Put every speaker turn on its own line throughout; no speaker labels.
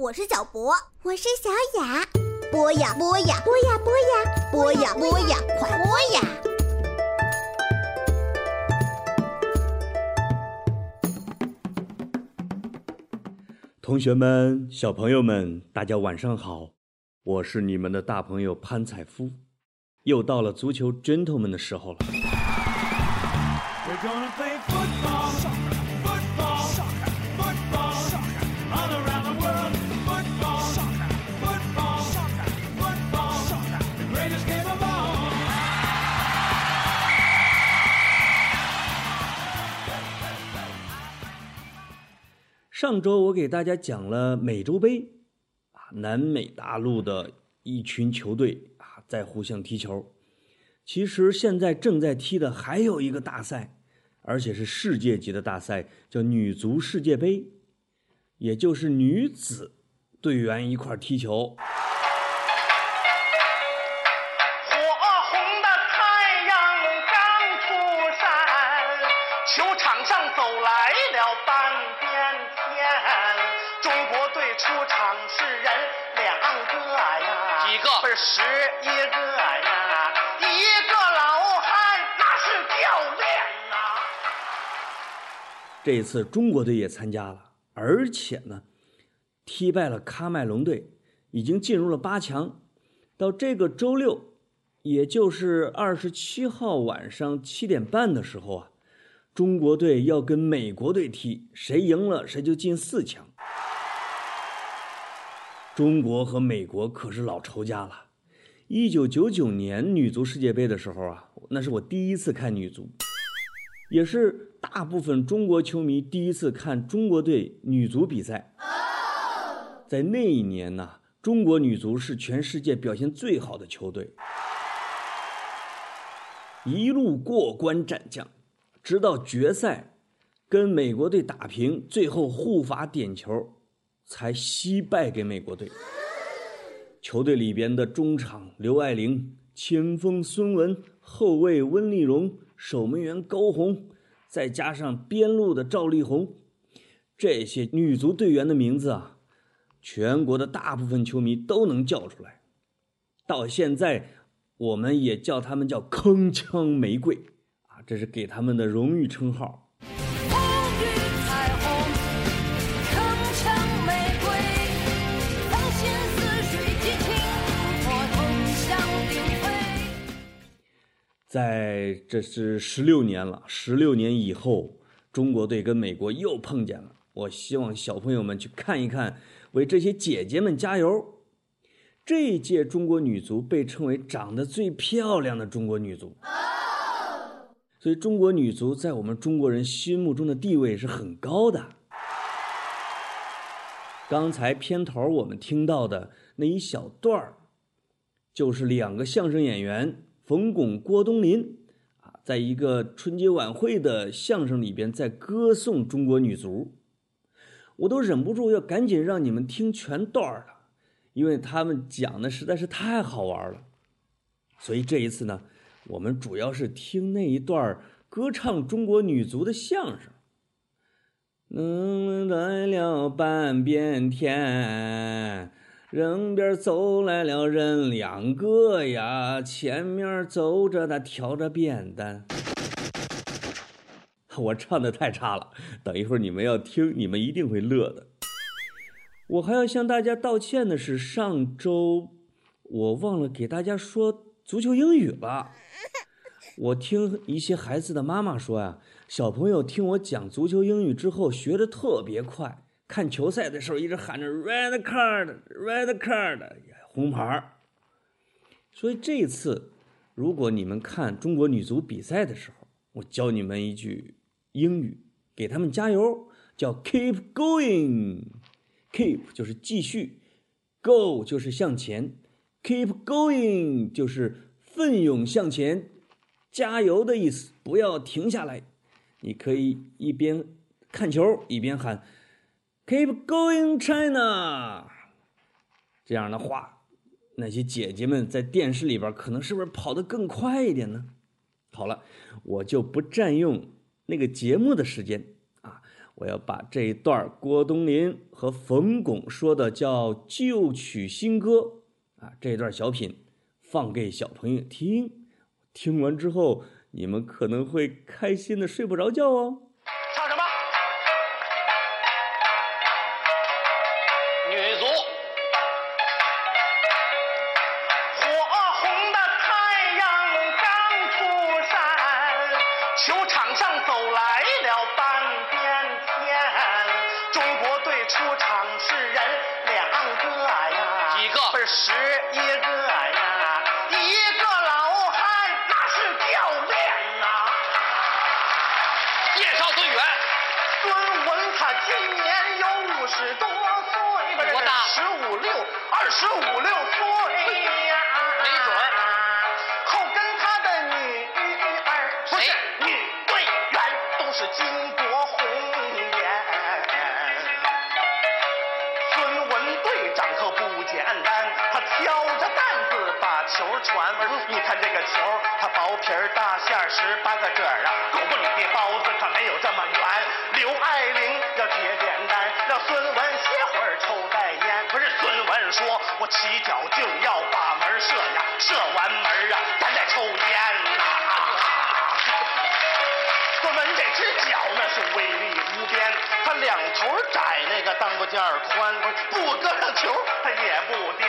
我是小博，
我是小雅。
播呀播呀
播呀播呀
播呀播呀，快播呀！
同学们、小朋友们，大家晚上好，我是你们的大朋友潘采夫，又到了足球 gentleman 的时候了。
We're gonna play football,
上周我给大家讲了美洲杯，啊，南美大陆的一群球队啊在互相踢球。其实现在正在踢的还有一个大赛，而且是世界级的大赛，叫女足世界杯，也就是女子队员一块踢球。
个不是十一个呀，一个老汉那是教练呐、
这一次中国队也参加了，而且呢，踢败了喀麦隆队，已经进入了八强。到这个周六，也就是二十七号晚上七点半的时候啊，中国队要跟美国队踢，谁赢了谁就进四强。中国和美国可是老仇家了。一九九九年女足世界杯的时候啊，那是我第一次看女足。也是大部分中国球迷第一次看中国队女足比赛。在那一年呢，中国女足是全世界表现最好的球队，一路过关斩将，直到决赛跟美国队打平，最后互罚点球，才惜败给美国队。球队里边的中场刘爱玲、前锋孙雯、后卫温丽蓉、守门员高红，再加上边路的赵丽红，这些女足队员的名字啊，全国的大部分球迷都能叫出来。到现在，我们也叫他们叫“铿锵玫瑰”啊，这是给他们的荣誉称号。在这是十六年了，十六年以后，中国队跟美国又碰见了。我希望小朋友们去看一看，为这些姐姐们加油。这一届中国女足被称为长得最漂亮的中国女足，所以中国女足在我们中国人心目中的地位是很高的。刚才片头我们听到的那一小段儿，就是两个相声演员冯巩、郭冬临啊，在一个春节晚会的相声里边，在歌颂中国女足，我都忍不住要赶紧让你们听全段了，因为他们讲的实在是太好玩了。所以这一次呢，我们主要是听那一段歌唱中国女足的相声。嗯，来了半边天，人边走来了人两个呀，前面走着他挑着扁担。我唱的太差了，等一会儿你们要听，你们一定会乐的。我还要向大家道歉的是，上周我忘了给大家说足球英语了。我听一些孩子的妈妈说呀、小朋友听我讲足球英语之后学的特别快，看球赛的时候一直喊着 red card，red card，红牌儿。所以这次，如果你们看中国女足比赛的时候，我教你们一句英语，给他们加油，叫 keep going。keep 就是继续，go 就是向前，keep going 就是奋勇向前，加油的意思，不要停下来。你可以一边看球一边喊 “Keep going, China”。这样的话，那些姐姐们在电视里边可能是不是跑得更快一点呢？好了，我就不占用那个节目的时间啊，我要把这一段郭冬临和冯巩说的叫旧曲新歌啊这段小品放给小朋友听，听完之后你们可能会开心的睡不着觉哦。
十一个呀，一个老汉那是教练呐、
介绍队员，
孙文他今年有五十多岁，不是
多大？
十五六，二十五六岁呀，
没准儿。
后跟他的女儿不是女队员，都是巾帼红颜。孙文队长可不简单，球传。你看这个球，它薄皮儿大馅儿，十八个褶儿啊，狗不理的包子可没有这么圆。刘爱玲要解简单，让孙文歇会儿抽袋烟。不是孙文说，我起脚就要把门射呀，射完门啊，咱再抽烟呐、孙文这只脚那是威力无边，他两头窄，那个裆部件宽，不搁上球他也不颠，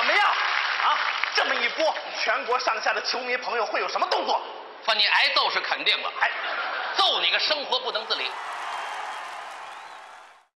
怎么样
啊？这么一播，全国上下的球迷朋友会有什么动作？
说你挨揍是肯定的，
哎，
揍你个生活不能自理。